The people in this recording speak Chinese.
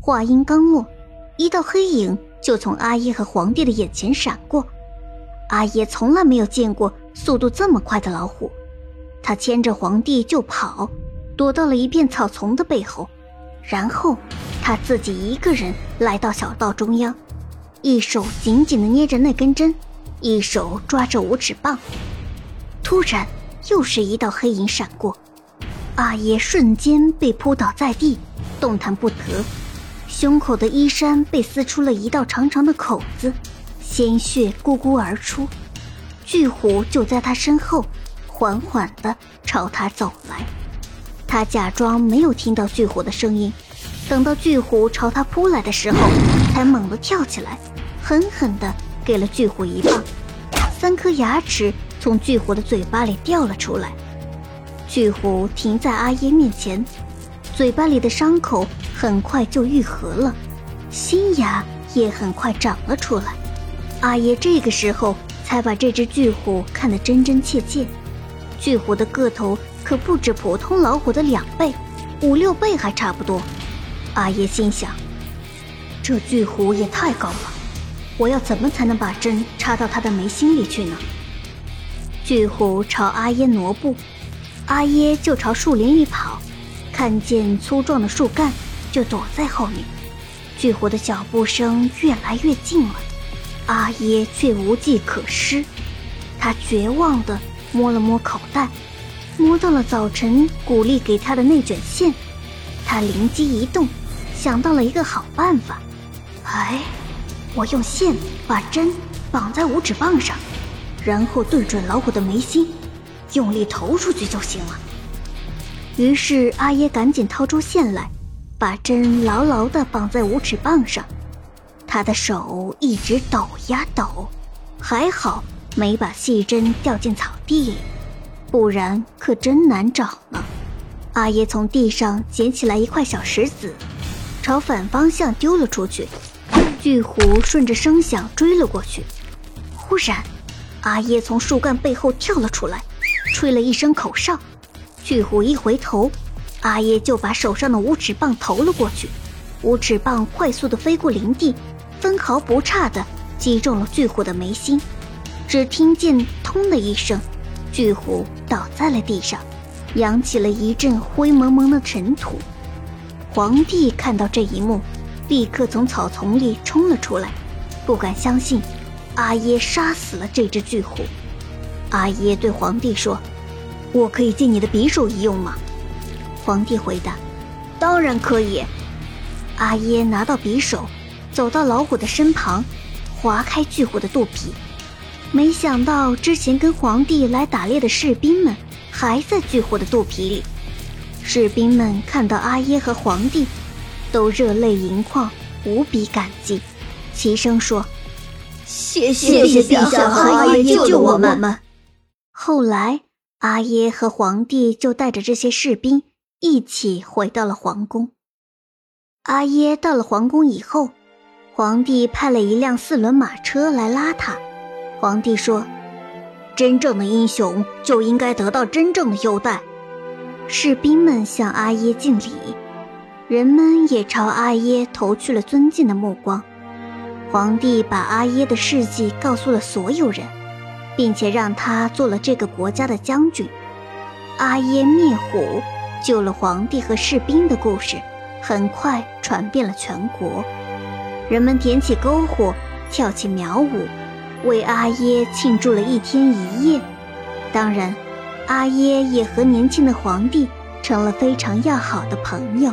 话音刚落，一道黑影就从阿耶和皇帝的眼前闪过。阿耶从来没有见过速度这么快的老虎，他牵着皇帝就跑，躲到了一片草丛的背后，然后他自己一个人来到小道中央，一手紧紧地捏着那根针，一手抓着五指棒。突然，又是一道黑影闪过，阿耶瞬间被扑倒在地，动弹不得。胸口的衣衫被撕出了一道长长的口子，鲜血咕咕而出。巨虎就在他身后，缓缓地朝他走来。他假装没有听到巨虎的声音，等到巨虎朝他扑来的时候，才猛地跳起来，狠狠地给了巨虎一棒。三颗牙齿从巨虎的嘴巴里掉了出来。巨虎停在阿耶面前。嘴巴里的伤口很快就愈合了，新牙也很快长了出来。阿爷这个时候才把这只巨虎看得真真切切。巨虎的个头可不止普通老虎的两倍，五六倍还差不多。阿爷心想：这巨虎也太高了，我要怎么才能把针插到它的眉心里去呢？巨虎朝阿耶挪步，阿耶就朝树林里跑。看见粗壮的树干，就躲在后面。巨虎的脚步声越来越近了，阿耶却无计可施。他绝望地摸了摸口袋，摸到了早晨古丽给他的那卷线。他灵机一动，想到了一个好办法。哎，我用线把针绑在五指棒上，然后对准老虎的眉心，用力投出去就行了。于是阿耶赶紧掏出线来，把针牢牢地绑在五指棒上。他的手一直抖呀抖，还好没把细针掉进草地里，不然可真难找呢。阿耶从地上捡起来一块小石子，朝反方向丢了出去。巨虎顺着声响追了过去。忽然，阿耶从树干背后跳了出来，吹了一声口哨。巨虎一回头，阿耶就把手上的五指棒投了过去。五指棒快速的飞过林地，分毫不差的击中了巨虎的眉心。只听见“通”的一声，巨虎倒在了地上，扬起了一阵灰蒙蒙的尘土。皇帝看到这一幕，立刻从草丛里冲了出来，不敢相信阿耶杀死了这只巨虎。阿耶对皇帝说。我可以借你的匕首一用吗？皇帝回答：“当然可以。”阿耶拿到匕首，走到老虎的身旁，划开巨虎的肚皮。没想到之前跟皇帝来打猎的士兵们还在巨虎的肚皮里。士兵们看到阿耶和皇帝，都热泪盈眶，无比感激，齐声说：“谢谢陛下和阿耶救我们。”后来。阿耶和皇帝就带着这些士兵一起回到了皇宫。阿耶到了皇宫以后，皇帝派了一辆四轮马车来拉他。皇帝说：“真正的英雄就应该得到真正的优待。”士兵们向阿耶敬礼，人们也朝阿耶投去了尊敬的目光。皇帝把阿耶的事迹告诉了所有人。并且让他做了这个国家的将军。阿耶灭虎、救了皇帝和士兵的故事，很快传遍了全国。人们点起篝火，跳起苗舞，为阿耶庆祝了一天一夜。当然，阿耶也和年轻的皇帝成了非常要好的朋友。